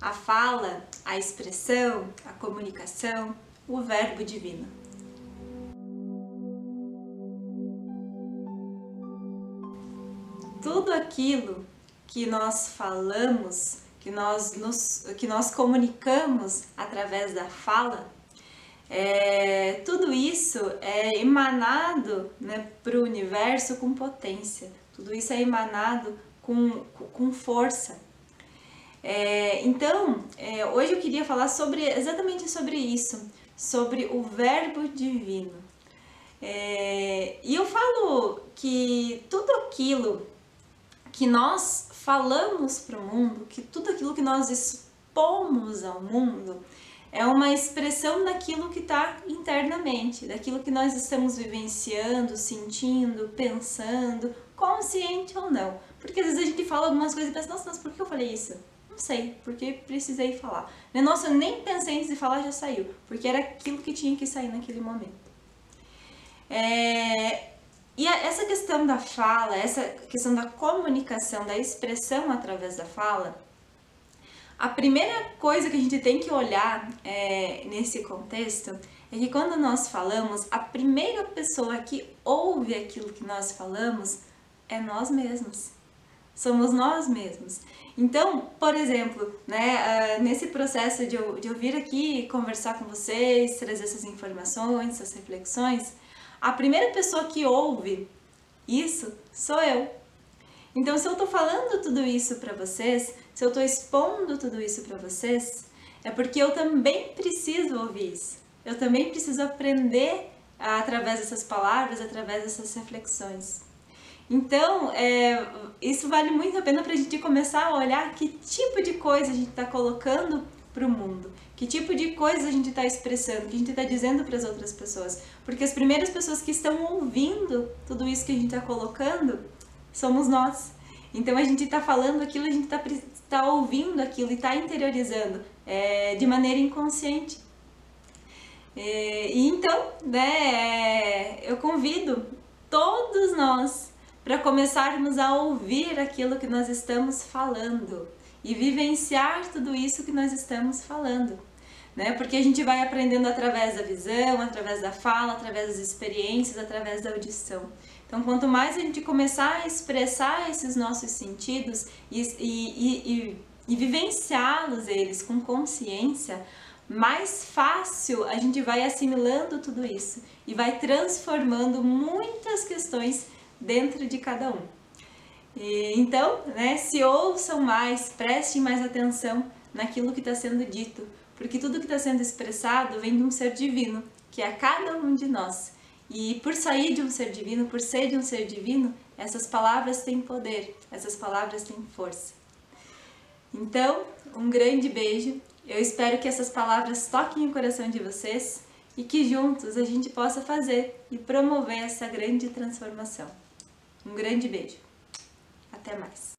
a fala, a expressão, a comunicação, o verbo divino. Tudo aquilo que nós falamos, que nós, nos, que nós comunicamos através da fala, é, tudo isso é emanado né, para o universo com potência, tudo isso é emanado com, com força. É, então, é, hoje eu queria falar sobre exatamente sobre isso, sobre o verbo divino. É, e eu falo que tudo aquilo que nós falamos para o mundo, que tudo aquilo que nós expomos ao mundo, é uma expressão daquilo que está internamente, daquilo que nós estamos vivenciando, sentindo, pensando, consciente ou não. Porque às vezes a gente fala algumas coisas e pensa, nossa, nossa, por que eu falei isso? Sei, porque precisei falar. Né, nossa, eu nem pensei antes de falar, já saiu. Porque era aquilo que tinha que sair naquele momento. É... E essa questão da fala, essa questão da comunicação, da expressão através da fala, a primeira coisa que a gente tem que olhar é, nesse contexto é que quando nós falamos, a primeira pessoa que ouve aquilo que nós falamos é nós mesmos. Somos nós mesmos. Então, por exemplo, né, uh, nesse processo de eu, de eu vir aqui conversar com vocês, trazer essas informações, essas reflexões, a primeira pessoa que ouve isso sou eu. Então, se eu estou falando tudo isso para vocês, se eu estou expondo tudo isso para vocês, é porque eu também preciso ouvir isso. Eu também preciso aprender através dessas palavras, através dessas reflexões. Então, é, isso vale muito a pena para a gente começar a olhar que tipo de coisa a gente está colocando para o mundo, que tipo de coisa a gente está expressando, que a gente está dizendo para as outras pessoas. Porque as primeiras pessoas que estão ouvindo tudo isso que a gente está colocando somos nós. Então a gente está falando aquilo, a gente está tá ouvindo aquilo e está interiorizando é, de maneira inconsciente. É, e então, né, eu convido todos nós para começarmos a ouvir aquilo que nós estamos falando e vivenciar tudo isso que nós estamos falando. Né? Porque a gente vai aprendendo através da visão, através da fala, através das experiências, através da audição. Então, quanto mais a gente começar a expressar esses nossos sentidos e, e, e, e vivenciá-los eles com consciência, mais fácil a gente vai assimilando tudo isso e vai transformando muitas questões dentro de cada um. E, então, né, se ouçam mais, prestem mais atenção naquilo que está sendo dito, porque tudo que está sendo expressado vem de um ser divino, que é cada um de nós. E por sair de um ser divino, por ser de um ser divino, essas palavras têm poder, essas palavras têm força. Então, um grande beijo. Eu espero que essas palavras toquem o coração de vocês e que juntos a gente possa fazer e promover essa grande transformação. Um grande beijo. Até mais.